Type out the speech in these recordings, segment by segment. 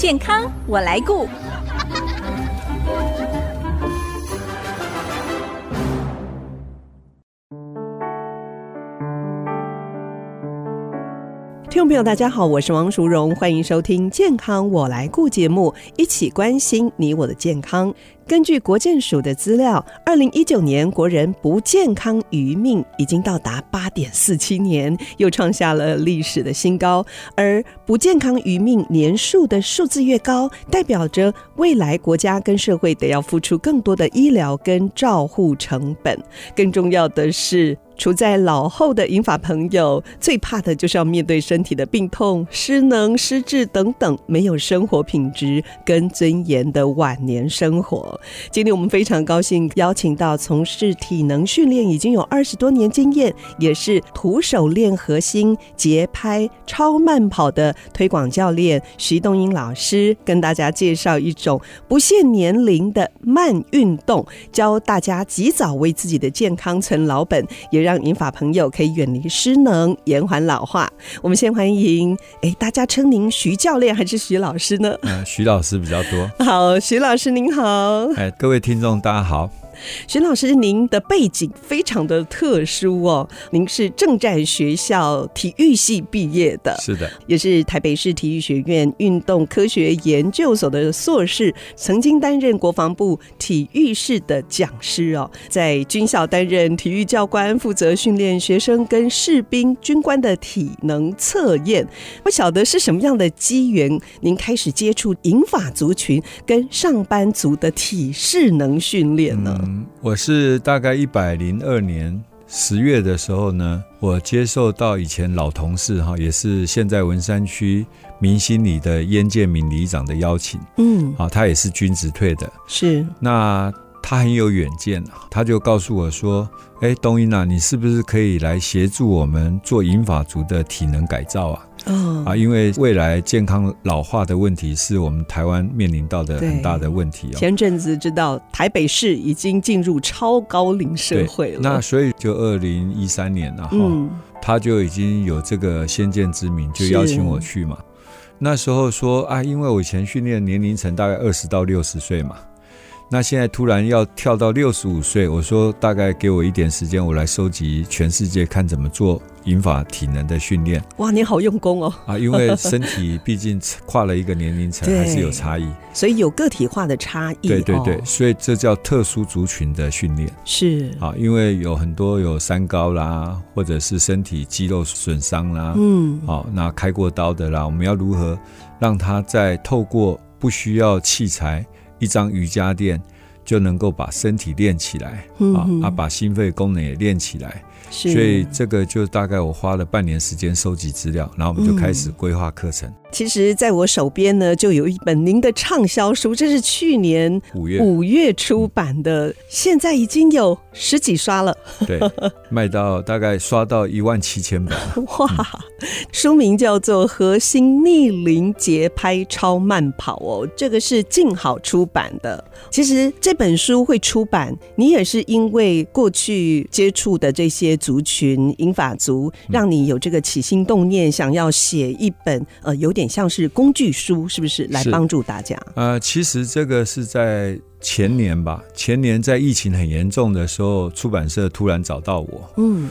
健康我来顾。听众朋友，大家好，我是王淑荣，欢迎收听《健康我来顾》节目，一起关心你我的健康。根据国健署的资料，二零一九年国人不健康余命已经到达八点四七年，又创下了历史的新高。而不健康余命年数的数字越高，代表着未来国家跟社会得要付出更多的医疗跟照护成本。更重要的是，处在老后的银发朋友，最怕的就是要面对身体的病痛、失能、失智等等，没有生活品质跟尊严的晚年生活。今天我们非常高兴邀请到从事体能训练已经有二十多年经验，也是徒手练核心、节拍、超慢跑的推广教练徐东英老师，跟大家介绍一种不限年龄的慢运动，教大家及早为自己的健康存老本，也让让银发朋友可以远离失能，延缓老化。我们先欢迎，哎，大家称您徐教练还是徐老师呢？呃，徐老师比较多。好，徐老师您好。哎，各位听众大家好。徐老师，您的背景非常的特殊哦，您是正战学校体育系毕业的，是的，也是台北市体育学院运动科学研究所的硕士，曾经担任国防部体育室的讲师哦，在军校担任体育教官，负责训练学生跟士兵、军官的体能测验。不晓得是什么样的机缘，您开始接触银发族群跟上班族的体适能训练呢？我是大概一百零二年十月的时候呢，我接受到以前老同事哈，也是现在文山区明星里的燕建明里长的邀请，嗯，啊，他也是军职退的，是，那他很有远见，他就告诉我说，哎，东英啊，你是不是可以来协助我们做银法族的体能改造啊？嗯啊，因为未来健康老化的问题是我们台湾面临到的很大的问题哦。前阵子知道台北市已经进入超高龄社会了，那所以就二零一三年然后，嗯，他就已经有这个先见之明，就邀请我去嘛。那时候说啊，因为我以前训练年龄层大概二十到六十岁嘛。那现在突然要跳到六十五岁，我说大概给我一点时间，我来收集全世界看怎么做引法体能的训练。哇，你好用功哦！啊，因为身体毕竟跨了一个年龄层，还是有差异，所以有个体化的差异。对对对，所以这叫特殊族群的训练。是啊，因为有很多有三高啦，或者是身体肌肉损伤啦，嗯，好，那开过刀的啦，我们要如何让他在透过不需要器材，一张瑜伽垫就能够把身体练起来，啊啊，把心肺功能也练起来。所以这个就大概我花了半年时间收集资料，然后我们就开始规划课程。嗯其实，在我手边呢，就有一本您的畅销书，这是去年五月五月出版的，嗯、现在已经有十几刷了。对，卖到大概刷到一万七千本。哇，嗯、书名叫做《核心逆龄节拍超慢跑》哦，这个是静好出版的。其实这本书会出版，你也是因为过去接触的这些族群英法族，让你有这个起心动念，想要写一本呃有点。像是工具书，是不是来帮助大家？呃，其实这个是在前年吧，前年在疫情很严重的时候，出版社突然找到我，嗯，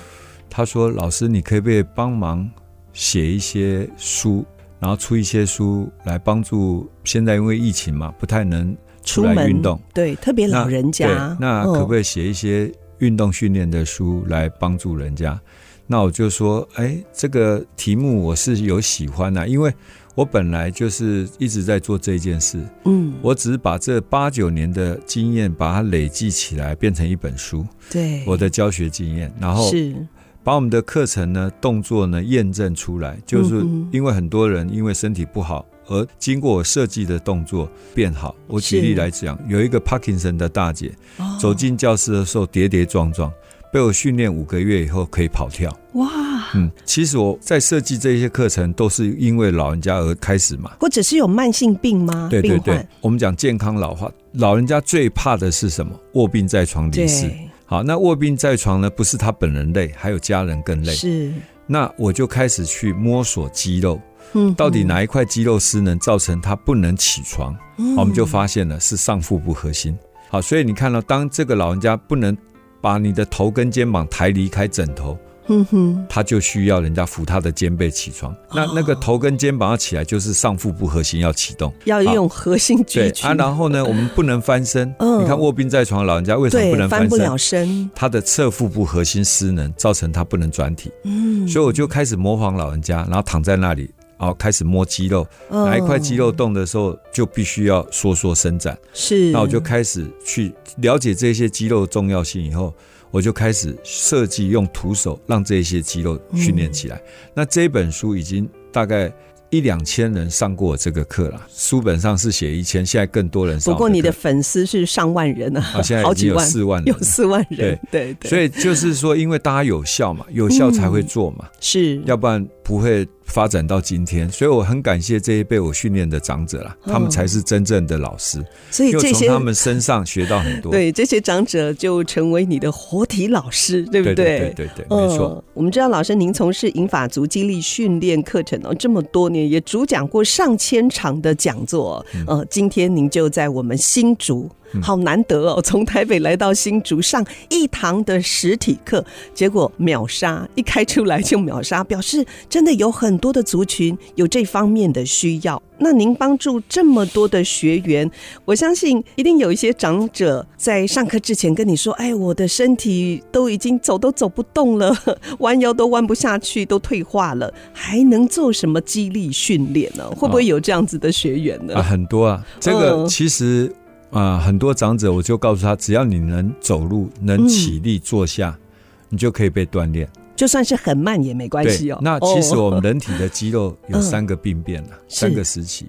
他说：“老师，你可不可以帮忙写一些书，然后出一些书来帮助现在因为疫情嘛，不太能出来运动，对，特别老人家，那可不可以写一些运动训练的书来帮助人家？”那我就说，哎，这个题目我是有喜欢的，因为我本来就是一直在做这件事，嗯，我只是把这八九年的经验把它累积起来，变成一本书，对，我的教学经验，然后是。把我们的课程呢、动作呢验证出来，就是因为很多人因为身体不好而经过我设计的动作变好。我举例来讲，有一个帕金森的大姐走进教室的时候跌跌撞撞。被我训练五个月以后可以跑跳哇！嗯，其实我在设计这些课程都是因为老人家而开始嘛，或者是有慢性病吗？对对对，我们讲健康老化，老人家最怕的是什么？卧病在床离世。好，那卧病在床呢？不是他本人累，还有家人更累。是，那我就开始去摸索肌肉，嗯，到底哪一块肌肉失能造成他不能起床？嗯，我们就发现了是上腹部核心。好，所以你看到，当这个老人家不能把你的头跟肩膀抬离开枕头。嗯哼，他就需要人家扶他的肩背起床。那那个头跟肩膀要起来，就是上腹部核心要启动，要用核心。对啊，然后呢，我们不能翻身。嗯，你看卧病在床的老人家为什么不能翻身？翻不了身。他的侧腹部核心失能，造成他不能转体。嗯，所以我就开始模仿老人家，然后躺在那里，然后开始摸肌肉，哪一块肌肉动的时候，就必须要缩缩伸展。是，那我就开始去了解这些肌肉的重要性以后。我就开始设计用徒手让这些肌肉训练起来。嗯。那这本书已经大概一两千人上过这个课了。书本上是写一千，现在更多人上。不过你的粉丝是上万人啊，啊，现在 已经有四万人，有四万人。对对对。所以就是说，因为大家有效嘛，有效才会做嘛，是要不然不会。发展到今天，所以我很感谢这些被我训练的长者啦，他们才是真正的老师。所以这些从他们身上学到很多。对，这些长者就成为你的活体老师，对不对？对对对对，没错。我们知道老师您从事银法族激励训练课程哦这么多年，也主讲过上千场的讲座。呃，今天您就在我们新竹。好难得哦，从台北来到新竹上一堂的实体课，结果秒杀，一开出来就秒杀，表示真的有很多的族群有这方面的需要。那您帮助这么多的学员，我相信一定有一些长者在上课之前跟你说：“哎，我的身体都已经走都走不动了，弯腰都弯不下去，都退化了，还能做什么激励训练呢？会不会有这样子的学员呢？”啊，很多啊，这个其实。啊、呃，很多长者，我就告诉他，只要你能走路、能起立、坐下，嗯、你就可以被锻炼。就算是很慢也没关系哦。那其实我们人体的肌肉有三个病变了，嗯、三个时期。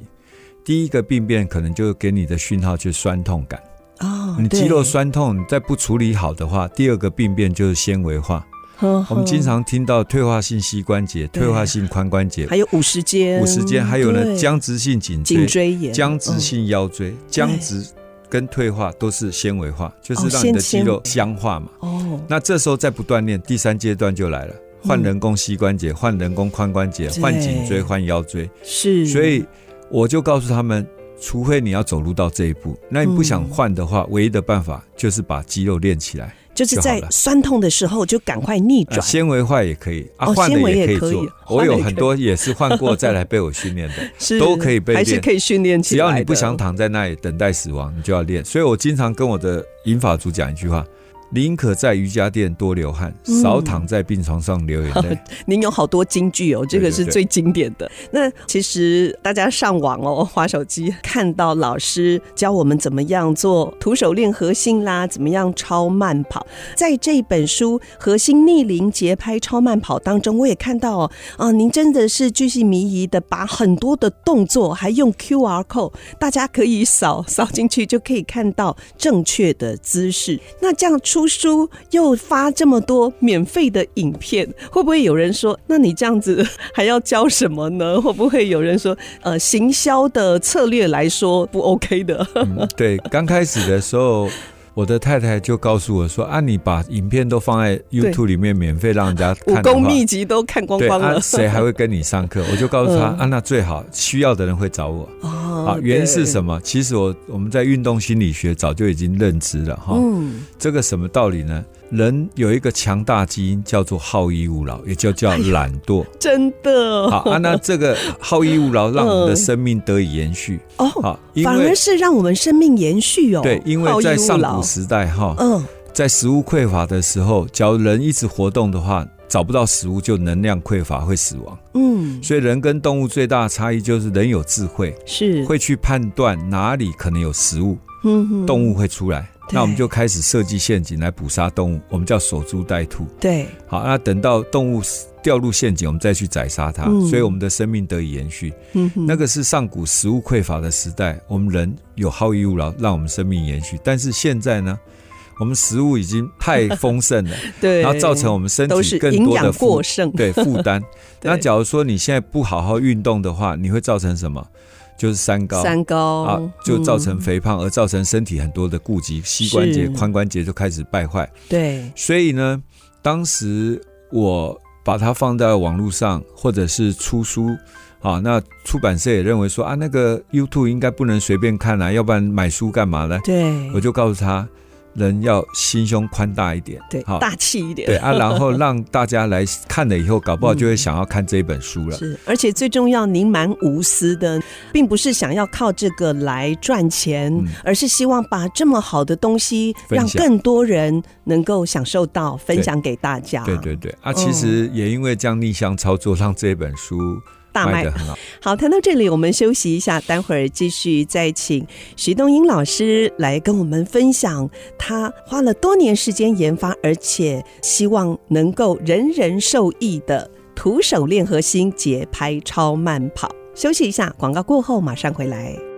第一个病变可能就给你的讯号就是酸痛感。哦，你肌肉酸痛，你再不处理好的话，第二个病变就是纤维化。我们经常听到退化性膝关节、退化性髋关节，还有五十肩、五十肩，还有呢僵直性颈椎、颈椎炎、僵直性腰椎、僵直。跟退化都是纤维化，就是让你的肌肉僵化嘛。哦，那这时候再不锻炼，第三阶段就来了，换人工膝关节，换人工髋关节，换颈椎，换腰椎。是，所以我就告诉他们，除非你要走路到这一步，那你不想换的话，唯一的办法就是把肌肉练起来。就是在酸痛的时候就赶快逆转，纤维化也可以啊，换的也可以做。我有很多也是换过再来被我训练的，都可以被练，还是可以训练起来。只要你不想躺在那里等待死亡，你就要练。所以我经常跟我的银发族讲一句话。宁可在瑜伽垫多流汗，少躺在病床上流眼泪。嗯、您有好多金句哦，这个是最经典的。对对对，那其实大家上网哦，滑手机看到老师教我们怎么样做徒手练核心啦，怎么样超慢跑。在这本书《核心逆龄节拍超慢跑》当中，我也看到哦，啊，您真的是巨细靡遗的把很多的动作还用 QR code，大家可以扫扫进去就可以看到正确的姿势。那这样出。出书又发这么多免费的影片，会不会有人说，那你这样子还要教什么呢？会不会有人说，呃，行销的策略来说不 OK 的？对，刚开始的时候。我的太太就告诉我说：“啊，你把影片都放在 YouTube 里面，免费让人家看，武功秘籍都看光光了，谁、啊、还会跟你上课？”我就告诉他：“嗯、啊，那最好需要的人会找我。哦”啊，原因是什么？其实我我们在运动心理学早就已经认知了哈。嗯，这个什么道理呢？人有一个强大基因叫做好逸恶劳，也就叫懒惰。真的好啊，那这个 好逸恶劳让我们的生命得以延续哦。好，反而是让我们生命延续哦。对，因为在上古时代哈，嗯，在食物匮乏的时候，假如人一直活动的话，找不到食物就能量匮乏会死亡。嗯，所以人跟动物最大的差异就是人有智慧，是会去判断哪里可能有食物，嗯，动物会出来。那我们就开始设计陷阱来捕杀动物，我们叫守株待兔。对，好，那等到动物掉入陷阱，我们再去宰杀它，嗯、所以我们的生命得以延续。那个是上古食物匮乏的时代，我们人有好逸恶劳，让我们生命延续。但是现在呢，我们食物已经太丰盛了，对，然后造成我们身体更多的负担，对负担。那假如说你现在不好好运动的话，你会造成什么？就是三高，三高啊，就造成肥胖，而造成身体很多的顾及，膝关节、髋关节就开始败坏。对，所以呢，当时我把它放在网络上，或者是出书啊，那出版社也认为说啊，那个 YouTube 应该不能随便看啊，要不然买书干嘛呢？对，我就告诉他。人要心胸宽大一点，对，好，大气一点，对啊，然后让大家来看了以后，搞不好就会想要看这一本书了。嗯、是，而且最重要，您蛮无私的，并不是想要靠这个来赚钱，嗯、而是希望把这么好的东西让更多人能够享受到，分享给大家。对对对，啊，其实也因为这样逆向操作，让这本书。大卖的很好。好，谈到这里，我们休息一下，待会儿继续再请徐东英老师来跟我们分享他花了多年时间研发，而且希望能够人人受益的徒手练核心节拍超慢跑。休息一下，广告过后马上回来。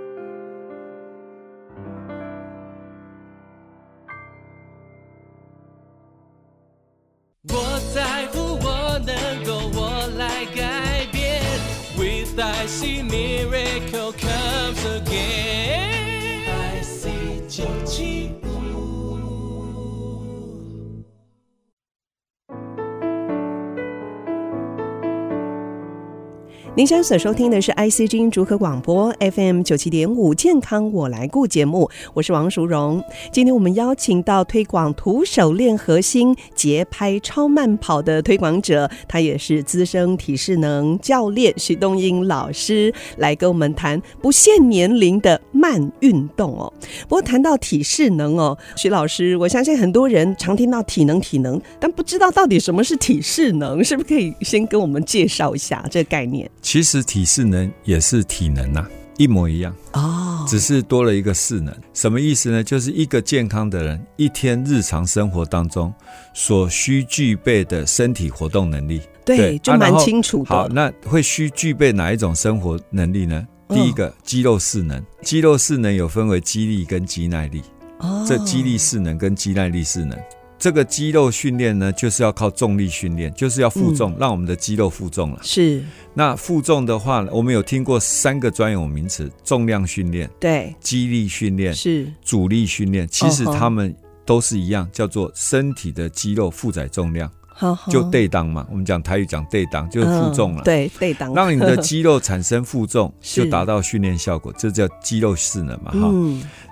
您现在所收听的是 IC 之音竹科广播 FM 九七点五健康我来顾节目，我是王淑荣。今天我们邀请到推广徒手练核心节拍超慢跑的推广者，他也是资深体适能教练徐东英老师，来跟我们谈不限年龄的慢运动哦。不过谈到体适能哦，徐老师，我相信很多人常听到体能体能，但不知道到底什么是体适能，是不是可以先跟我们介绍一下这个概念？其实体适能也是体能呐、啊，一模一样哦，只是多了一个适能。什么意思呢？就是一个健康的人一天日常生活当中所需具备的身体活动能力。对，对就蛮清楚的。好，那会需具备哪一种生活能力呢？第一个肌肉适能，肌肉适能有分为肌力跟肌耐力。哦，这肌力适能跟肌耐力适能。这个肌肉训练呢，就是要靠重力训练，就是要负重，嗯、让我们的肌肉负重了。是。那负重的话，我们有听过三个专有名词：重量训练、对，肌力训练是阻力训练。其实它们都是一样，叫做身体的肌肉负载重量。就对当嘛，我们讲台语讲对当就是负重了。对，对当，让你的肌肉产生负重，就达到训练效果，这叫肌肉势能嘛。哈，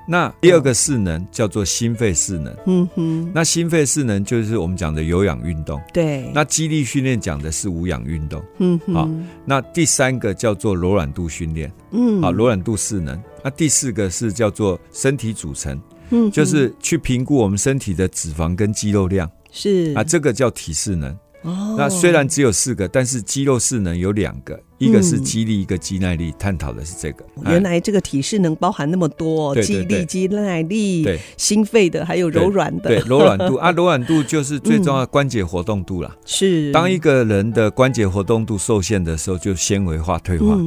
那第二个势能叫做心肺势能。嗯哼，那心肺势能就是我们讲的有氧运动。对，那肌力训练讲的是无氧运动。嗯哼，好，那第三个叫做柔软度训练。嗯，好，柔软度势能。那第四个是叫做身体组成。嗯，就是去评估我们身体的脂肪跟肌肉量。是啊，这个叫体适能。哦，那虽然只有四个，但是肌肉适能有两个，一个是肌力，一个肌耐力。探讨的是这个。原来这个体适能包含那么多，肌力、肌耐力，对，心肺的，还有柔软的。对，柔软度 啊，柔软度就是最重要的关节活动度啦。是，当一个人的关节活动度受限的时候，就纤维化退化。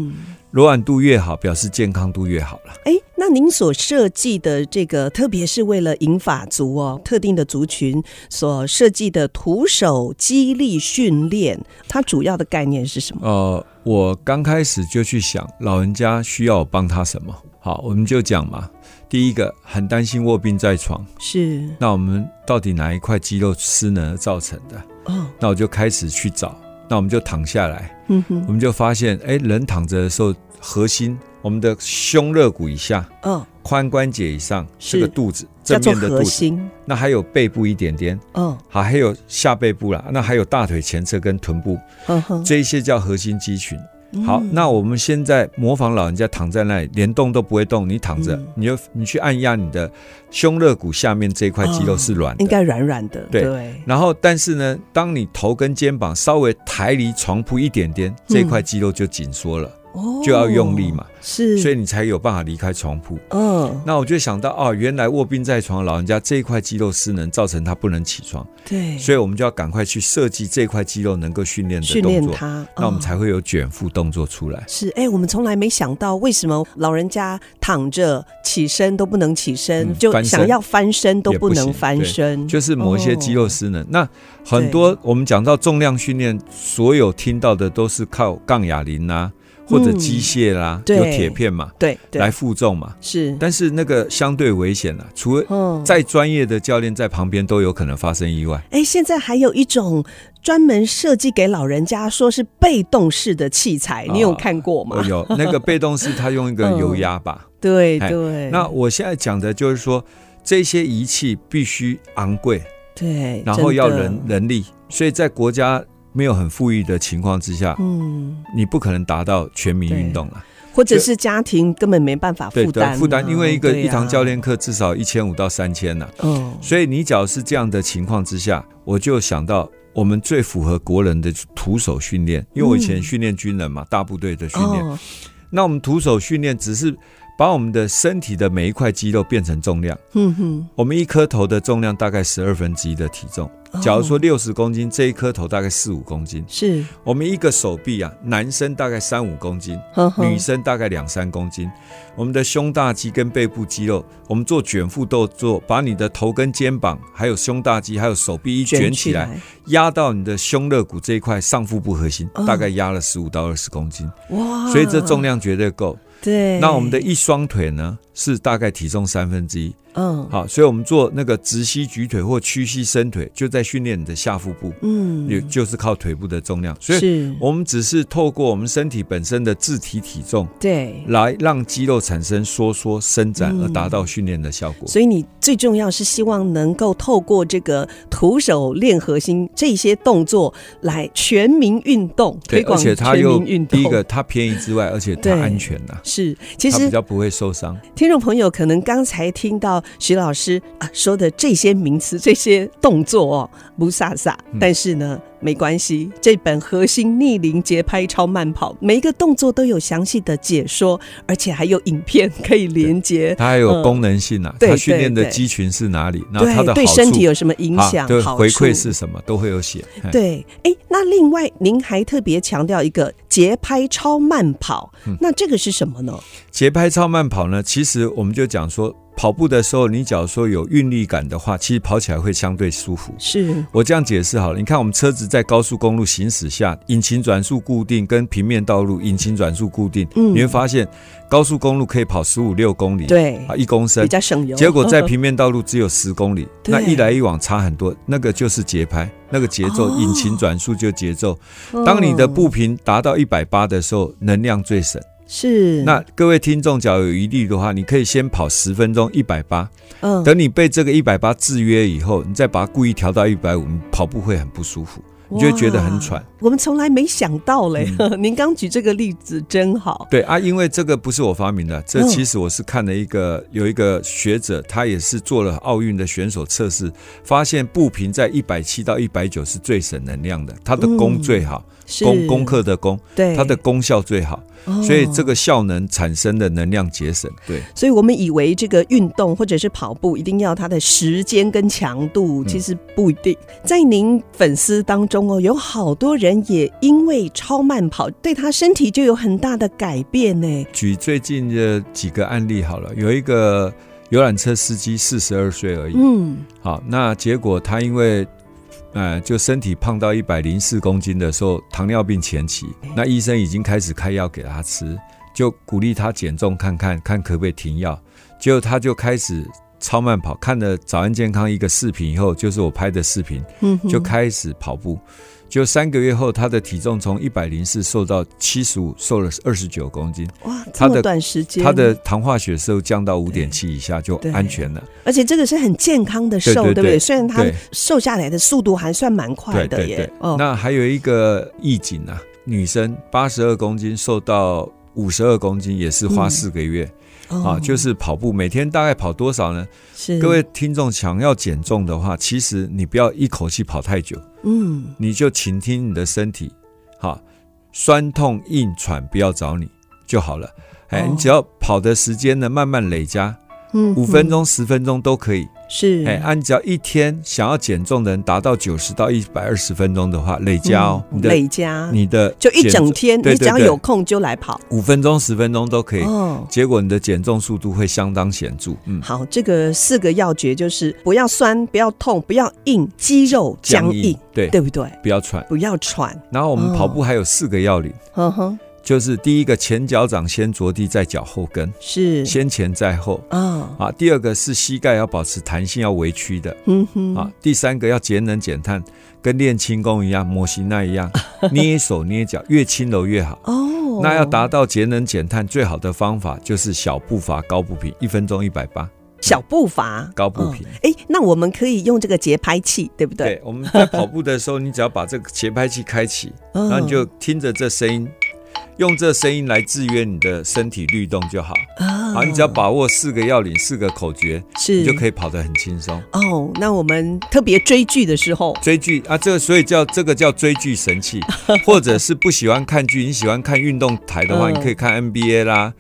柔软度越好，表示健康度越好了。哎，那您所设计的这个，特别是为了银发族哦，特定的族群所设计的徒手肌力训练，它主要的概念是什么？呃，我刚开始就去想，老人家需要我帮他什么？好，我们就讲嘛。第一个，很担心卧病在床，是。那我们到底哪一块肌肉失能而造成的？哦，那我就开始去找。那我们就躺下来，嗯哼，我们就发现，哎，人躺着的时候，核心，我们的胸肋骨以下，嗯，髋关节以上，这个肚子，正面的肚子，那还有背部一点点，嗯，好，还有下背部啦，那还有大腿前侧跟臀部，嗯哼，这一些叫核心肌群。好，那我们现在模仿老人家躺在那里，连动都不会动，你躺着，嗯、你就你去按压你的胸肋骨下面这一块肌肉是软的，应该软软的，对。对。然后，但是呢，当你头跟肩膀稍微抬离床铺一点点，这块肌肉就紧缩了。嗯就要用力嘛，是，所以你才有办法离开床铺。嗯，那我就想到哦，原来卧病在床老人家这一块肌肉失能，造成他不能起床。对，所以我们就要赶快去设计这块肌肉能够训练的动作，那我们才会有卷腹动作出来。是，哎，我们从来没想到，为什么老人家躺着起身都不能起身，就想要翻身都不能翻身，就是某一些肌肉失能。那很多我们讲到重量训练，所有听到的都是靠杠哑铃啊。或者机械啦，嗯、有铁片嘛，对，对，来负重嘛，是。但是那个相对危险了，除了再专业的教练在旁边，都有可能发生意外。哎、欸，现在还有一种专门设计给老人家，说是被动式的器材，你有看过吗？哦、有，那个被动式，它用一个油压吧。嗯、对对。那我现在讲的就是说，这些仪器必须昂贵，对，然后要人人力，所以在国家。没有很富裕的情况之下，嗯，你不可能达到全民运动了，或者是家庭根本没办法负担负担，因为一个一堂教练课至少一千五到三千呢，嗯，所以你只要是这样的情况之下，我就想到我们最符合国人的徒手训练，因为我以前训练军人嘛，大部队的训练，那我们徒手训练只是把我们的身体的每一块肌肉变成重量，嗯哼，我们一颗头的重量大概十二分之一的体重。假如说六十公斤，这一颗头大概四五公斤，是我们一个手臂啊，男生大概三五公斤，呵呵女生大概两三公斤。我们的胸大肌跟背部肌肉，我们做卷腹动作，把你的头跟肩膀，还有胸大肌，还有手臂一卷起来，压到你的胸肋骨这一块上腹部核心，大概压了十五到二十公斤。哇！所以这重量绝对够。对。那我们的一双腿呢，是大概体重三分之一。嗯，好，所以我们做那个直膝举腿或屈膝伸腿，就在训练你的下腹部，嗯，也就是靠腿部的重量。所以，我们只是透过我们身体本身的自体体重，对，来让肌肉产生收缩伸展，而达到训练的效果。所以，你最重要是希望能够透过这个徒手练核心这些动作来全民运动，推广全民运动。第一个，它便宜之外，而且它安全呐。是，其实比较不会受伤。听众朋友可能刚才听到。徐老师啊说的这些名词、这些动作哦，不飒飒，但是呢。嗯没关系，这本核心逆龄节拍超慢跑，每一个动作都有详细的解说，而且还有影片可以连接。它还有功能性啊，它训练的肌群是哪里？那它的对身体有什么影响？对回馈是什么？都会有写。对，哎，那另外您还特别强调一个节拍超慢跑，那这个是什么呢？节拍超慢跑呢？其实我们就讲说。跑步的时候，你假如说有韵律感的话，其实跑起来会相对舒服。是我这样解释好了。你看，我们车子在高速公路行驶下，引擎转速固定，跟平面道路引擎转速固定，嗯，你会发现高速公路可以跑十五六公里，对啊，一公升比较省油。结果在平面道路只有十公里，那一来一往差很多。那个就是节拍，那个节奏，引擎转速就节奏。当你的步频达到一百八的时候，能量最省。是，那各位听众，假如有疑虑的话，你可以先跑十分钟一百八，嗯，等你被这个一百八制约以后，你再把它故意调到一百五，你跑步会很不舒服。你就会觉得很喘。我们从来没想到嘞，嗯、您刚举这个例子真好。对啊，因为这个不是我发明的，这其实我是看了一个有一个学者，他也是做了奥运的选手测试，发现步频在一百七到一百九是最省能量的，它的功最好，嗯、功功课的功，对，它的功效最好，所以这个效能产生的能量节省。对，所以我们以为这个运动或者是跑步一定要它的时间跟强度，其实不一定。在您粉丝当中。哦，有好多人也因为超慢跑，对他身体就有很大的改变呢。举最近的几个案例好了，有一个游览车司机，四十二岁而已。嗯，好，那结果他因为，呃，就身体胖到一百零四公斤的时候，糖尿病前期，那医生已经开始开药给他吃，就鼓励他减重看看，看可不可以停药。结果他就开始。超慢跑，看了早安健康一个视频以后，就是我拍的视频，就开始跑步。就三个月后，他的体重从一百零四瘦到七十五，瘦了二十九公斤。哇，这么短时间，他的糖化血色降到五点七以下就安全了。而且这个是很健康的瘦，对不对，对？虽然他瘦下来的速度还算蛮快的耶。哦，那还有一个意境啊，女生八十二公斤瘦到五十二公斤，也是花四个月。嗯啊，就是跑步，每天大概跑多少呢？是各位听众想要减重的话，其实你不要一口气跑太久，嗯，你就倾听你的身体，好，酸痛、硬喘不要找你就好了。哎，你只要跑的时间呢，慢慢累加，嗯，五分钟、十分钟都可以。是，哎，按照一天想要减重的人达到九十到一百二十分钟的话，累加哦，累加，你的就一整天，你只要有空就来跑，五分钟、十分钟都可以。哦，结果你的减重速度会相当显著。嗯，好，这个四个要诀就是不要酸，不要痛，不要硬，肌肉僵硬，对，对不对？不要喘，不要喘。然后我们跑步还有四个要领。嗯哼。就是第一个前脚掌先着地，在脚后跟，是先前在后啊、哦、啊。第二个是膝盖要保持弹性，要微曲的，嗯哼啊。第三个要节能减碳，跟练轻功一样，模型那一样，捏手捏脚，越轻柔越好哦。那要达到节能减碳，最好的方法就是小步伐高步频，一分钟一百八。小步伐高步频，哎、嗯，那我们可以用这个节拍器，对不对？对，我们在跑步的时候，你只要把这个节拍器开启，然后你就听着这声音。用这声音来制约你的身体律动就好啊！好，你只要把握四个要领、四个口诀，是你就可以跑得很轻松哦。那我们特别追剧的时候，追剧啊，这个所以叫这个叫追剧神器，或者是不喜欢看剧，你喜欢看运动台的话，你可以看 NBA 啦。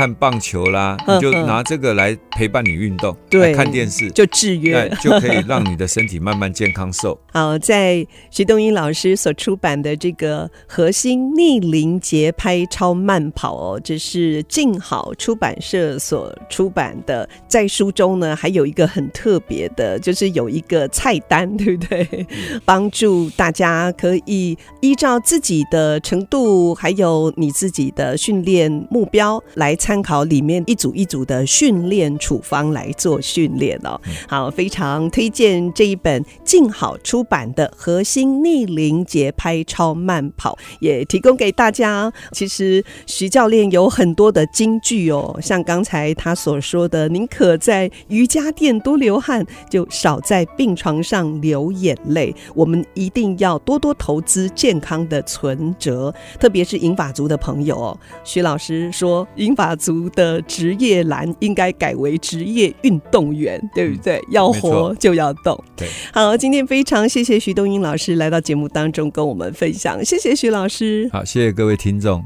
看棒球啦，你就拿这个来陪伴你运动，对，看电视就制约，就可以让你的身体慢慢健康瘦。好，在徐东英老师所出版的这个《核心逆龄节拍超慢跑》哦，这是静好出版社所出版的。在书中呢，还有一个很特别的，就是有一个菜单，对不对？帮助大家可以依照自己的程度，还有你自己的训练目标来。参考里面一组一组的训练处方来做训练哦，好，非常推荐这一本静好出版的《核心逆龄节拍超慢跑》，也提供给大家。其实徐教练有很多的金句哦，像刚才他所说的：“宁可在瑜伽垫多流汗，就少在病床上流眼泪。”我们一定要多多投资健康的存折，特别是银发族的朋友哦。徐老师说，银发。族的职业栏应该改为职业运动员，对不对？嗯、要活就要动。对，好，今天非常谢谢徐东英老师来到节目当中跟我们分享，谢谢徐老师。好，谢谢各位听众。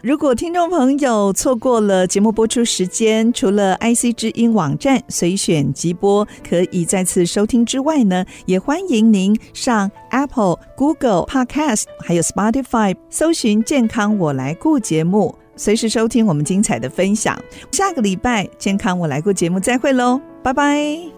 如果听众朋友错过了节目播出时间，除了 IC 之音网站随选即播可以再次收听之外呢，也欢迎您上 Apple、Google Podcast 还有 Spotify 搜寻“健康我来顾”节目。随时收听我们精彩的分享，下个礼拜健康我来过节目再会喽，拜拜。